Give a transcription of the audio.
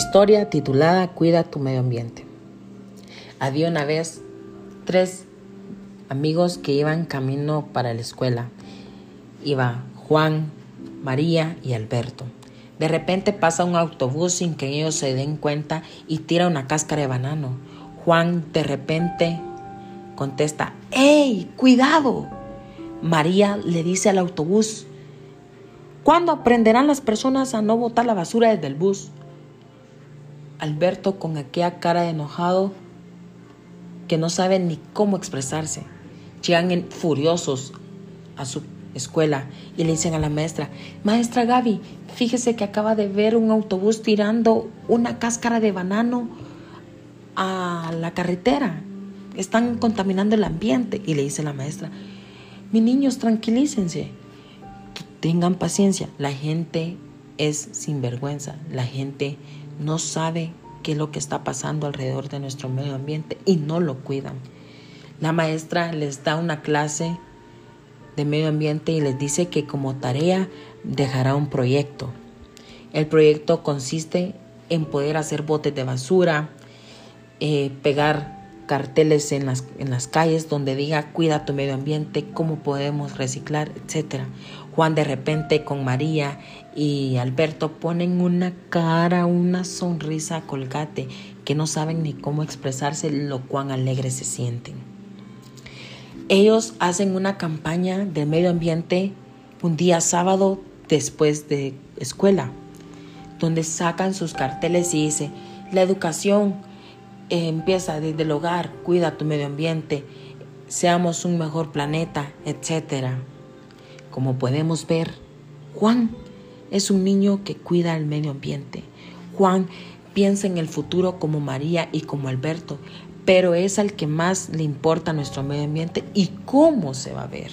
Historia titulada Cuida tu medio ambiente. Había una vez tres amigos que iban camino para la escuela. Iba Juan, María y Alberto. De repente pasa un autobús sin que ellos se den cuenta y tira una cáscara de banano. Juan de repente contesta, ¡Ey, cuidado! María le dice al autobús, ¿cuándo aprenderán las personas a no botar la basura desde el bus? Alberto con aquella cara de enojado que no sabe ni cómo expresarse. Llegan furiosos a su escuela y le dicen a la maestra, maestra Gaby, fíjese que acaba de ver un autobús tirando una cáscara de banano a la carretera. Están contaminando el ambiente. Y le dice la maestra, mis niños, tranquilícense, tengan paciencia. La gente es sinvergüenza, la gente no sabe qué es lo que está pasando alrededor de nuestro medio ambiente y no lo cuidan. La maestra les da una clase de medio ambiente y les dice que como tarea dejará un proyecto. El proyecto consiste en poder hacer botes de basura, eh, pegar carteles en las, en las calles donde diga cuida tu medio ambiente, cómo podemos reciclar, etc. Juan de repente con María y Alberto ponen una cara, una sonrisa colgate que no saben ni cómo expresarse lo cuán alegres se sienten. Ellos hacen una campaña de medio ambiente un día sábado después de escuela, donde sacan sus carteles y dice, la educación empieza desde el hogar, cuida tu medio ambiente, seamos un mejor planeta, etc. Como podemos ver, Juan es un niño que cuida el medio ambiente. Juan piensa en el futuro como María y como Alberto, pero es al que más le importa nuestro medio ambiente y cómo se va a ver.